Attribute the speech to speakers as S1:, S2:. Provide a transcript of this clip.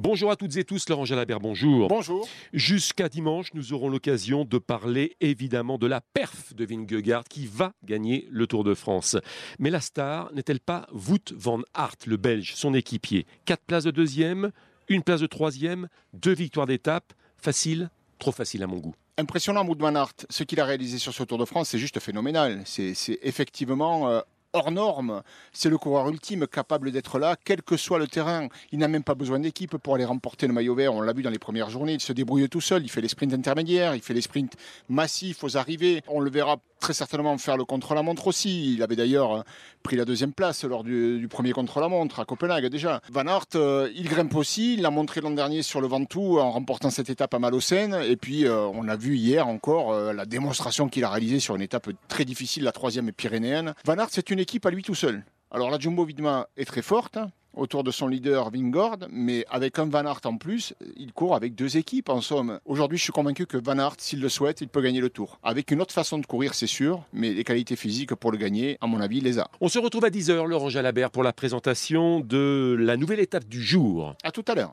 S1: Bonjour à toutes et tous, Laurent Jalabert, bonjour.
S2: Bonjour.
S1: Jusqu'à dimanche, nous aurons l'occasion de parler évidemment de la perf de Vingegaard qui va gagner le Tour de France. Mais la star n'est-elle pas Wout van Aert, le Belge, son équipier? Quatre places de deuxième, une place de troisième, deux victoires d'étape. Facile, trop facile à mon goût.
S2: Impressionnant, Wout van Aert. Ce qu'il a réalisé sur ce Tour de France, c'est juste phénoménal. C'est effectivement euh, hors norme. C'est le coureur ultime capable d'être là, quel que soit le terrain. Il n'a même pas besoin d'équipe pour aller remporter le maillot vert. On l'a vu dans les premières journées. Il se débrouille tout seul. Il fait les sprints intermédiaires, il fait les sprints massifs aux arrivées. On le verra très certainement faire le contre-la-montre aussi. Il avait d'ailleurs euh, pris la deuxième place lors du, premier contre-la-montre à Copenhague déjà. Van Aert, euh, il grimpe aussi. Il l'a montré l'an dernier sur le Ventoux en remportant cette étape à Malocène. Et puis, euh, on a vu hier encore la démonstration qu'il a réalisée sur une étape très difficile, la troisième pyrénéenne. Van Aert, c'est une équipe à lui tout seul. Alors la Jumbo Vidma est très forte autour de son leader Vingord, mais avec un Van Aert en plus, il court avec deux équipes en somme. Aujourd'hui, je suis convaincu que Van Aert, s'il le souhaite, il peut gagner le tour. Avec une autre façon de courir, c'est sûr, mais les qualités physiques pour le gagner, à mon avis, il les a.
S1: On se retrouve à 10h, Laurent Jalabert, pour la présentation de la nouvelle étape du jour.
S2: À tout à l'heure.